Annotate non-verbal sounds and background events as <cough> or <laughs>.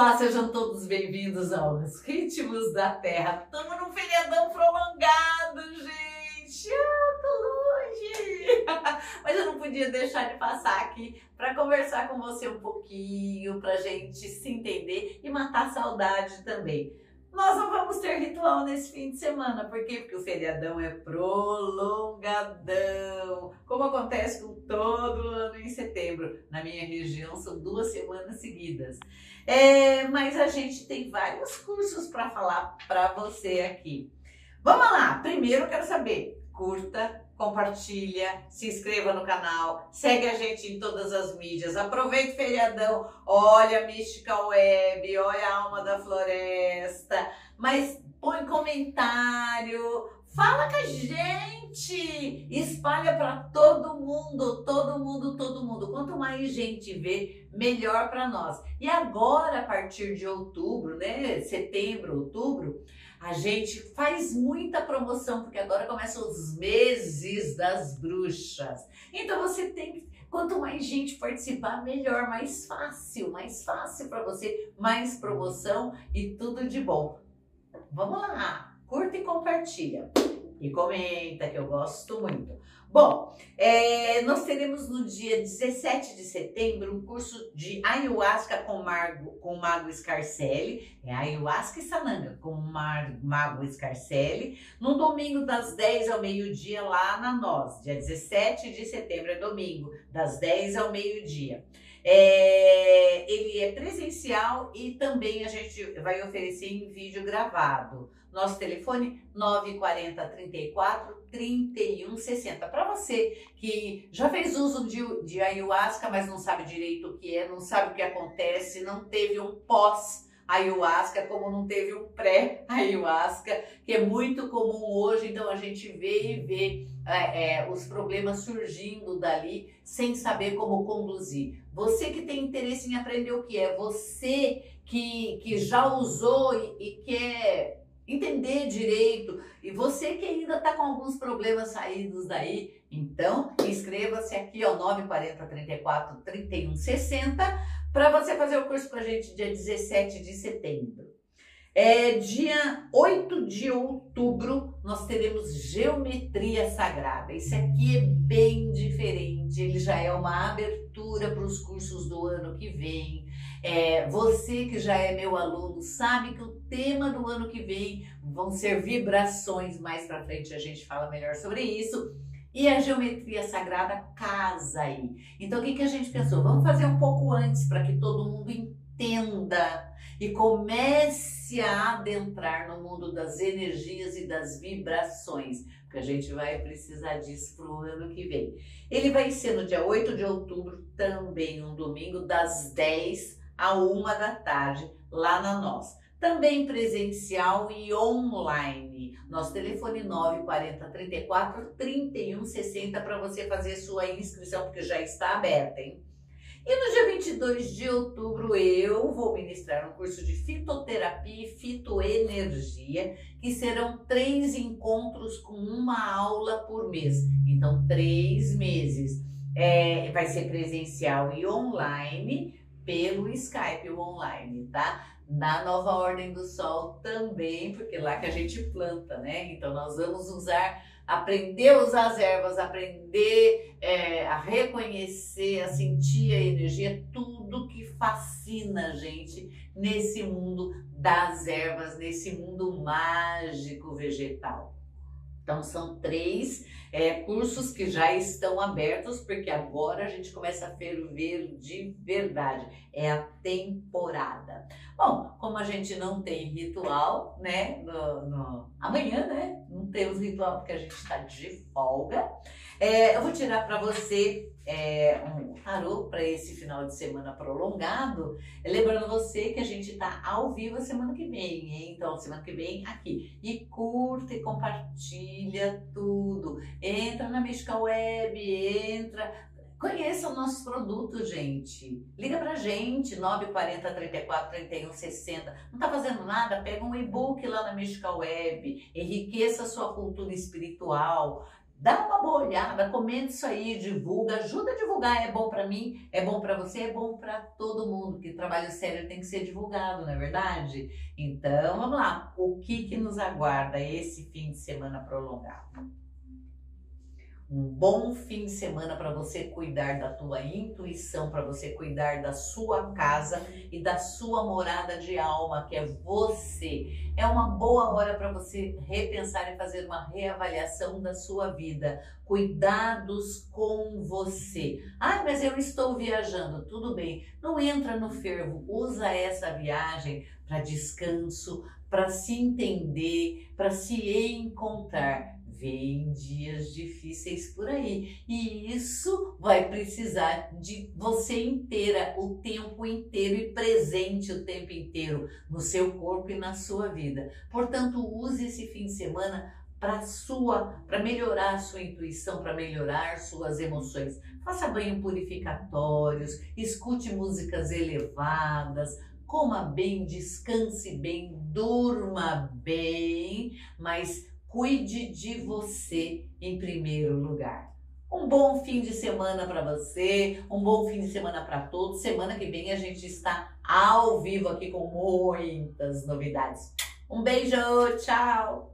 Olá, sejam todos bem-vindos aos Ritmos da Terra. Estamos num feriadão prolongado, gente. Ah, tô longe. <laughs> Mas eu não podia deixar de passar aqui para conversar com você um pouquinho, para gente se entender e matar saudade também. Nós não vamos ter ritual nesse fim de semana, por quê? Porque o feriadão é prolongadão, como acontece com todo ano em setembro. Na minha região são duas semanas seguidas. É, mas a gente tem vários cursos para falar para você aqui. Vamos lá, primeiro eu quero saber, curta, compartilha, se inscreva no canal, segue a gente em todas as mídias, aproveita o feriadão, olha a Mística Web, olha a Alma da Floresta, mas põe comentário, fala com a gente, espalha para todo mundo, todo mundo, todo mundo. Quanto mais gente vê, melhor para nós. E agora, a partir de outubro, né, setembro, outubro, a gente faz muita promoção, porque agora começam os meses das bruxas. Então você tem que. Quanto mais gente participar, melhor, mais fácil, mais fácil para você, mais promoção e tudo de bom. Vamos lá, curta e compartilha. E comenta, que eu gosto muito. Bom, é, nós teremos no dia 17 de setembro um curso de ayahuasca com, Margo, com o Mago Scarcelli, é ayahuasca e sananga com o Mar, Mago Scarcelli, no domingo das 10 ao meio-dia lá na Nós, dia 17 de setembro, é domingo, das 10 ao meio-dia. É, ele é presencial e também a gente vai oferecer em vídeo gravado. Nosso telefone 940 34 31 60. Para você que já fez uso de, de ayahuasca, mas não sabe direito o que é, não sabe o que acontece, não teve um pós ayahuasca, como não teve um pré-ayahuasca, que é muito comum hoje, então a gente vê e vê é, é, os problemas surgindo dali sem saber como conduzir. Você que tem interesse em aprender o que é, você que, que já usou e, e quer entender direito. E você que ainda está com alguns problemas saídos daí, então inscreva-se aqui ao 940 34 31 60 para você fazer o curso com a gente dia 17 de setembro. É, dia 8 de outubro, nós teremos Geometria Sagrada. Esse aqui é bem diferente, ele já é uma abertura para os cursos do ano que vem. É, você que já é meu aluno sabe que o tema do ano que vem vão ser vibrações. Mais para frente a gente fala melhor sobre isso. E a geometria sagrada casa aí. Então o que, que a gente pensou? Vamos fazer um pouco antes para que todo mundo entenda e comece a adentrar no mundo das energias e das vibrações, porque a gente vai precisar disso para o ano que vem. Ele vai ser no dia 8 de outubro, também um domingo, das 10 a uma da tarde, lá na Nós. Também presencial e online. Nosso telefone 940 34 31 60 para você fazer sua inscrição, porque já está aberta, hein? E no dia 22 de outubro eu vou ministrar um curso de fitoterapia e fitoenergia, que serão três encontros com uma aula por mês. Então, três meses. É, vai ser presencial e online pelo Skype online, tá? Na nova ordem do sol também, porque lá que a gente planta, né? Então nós vamos usar, aprender a usar as ervas, aprender é, a reconhecer, a sentir a energia, tudo que fascina a gente nesse mundo das ervas, nesse mundo mágico vegetal. Então são três é, cursos que já estão abertos, porque agora a gente começa a ferver de verdade. É a temporada. Bom, como a gente não tem ritual, né? No, no... Amanhã, né? Não temos ritual porque a gente está de folga. É, eu vou tirar para você é, um tarô para esse final de semana prolongado. Lembrando você que a gente está ao vivo semana que vem, hein? Então, semana que vem aqui. E curta e compartilha tudo. Entra na Mística Web, entra. Conheça os nossos produtos, gente. Liga pra gente, 940 34 31 60. Não tá fazendo nada? Pega um e-book lá na Mística Web. Enriqueça a sua cultura espiritual Dá uma boa olhada, comenta isso aí, divulga, ajuda a divulgar. É bom para mim, é bom para você, é bom para todo mundo, que trabalho sério tem que ser divulgado, não é verdade? Então, vamos lá. O que que nos aguarda esse fim de semana prolongado? Um bom fim de semana para você cuidar da tua intuição, para você cuidar da sua casa e da sua morada de alma, que é você. É uma boa hora para você repensar e fazer uma reavaliação da sua vida. Cuidados com você. Ah, mas eu estou viajando. Tudo bem. Não entra no fervo. Usa essa viagem para descanso, para se entender, para se encontrar vem dias difíceis por aí e isso vai precisar de você inteira, o tempo inteiro e presente o tempo inteiro no seu corpo e na sua vida. Portanto, use esse fim de semana para sua, para melhorar a sua intuição, para melhorar suas emoções. Faça banho purificatórios, escute músicas elevadas, coma bem, descanse bem, durma bem, mas Cuide de você em primeiro lugar. Um bom fim de semana para você, um bom fim de semana para todos. Semana que vem a gente está ao vivo aqui com muitas novidades. Um beijo, tchau!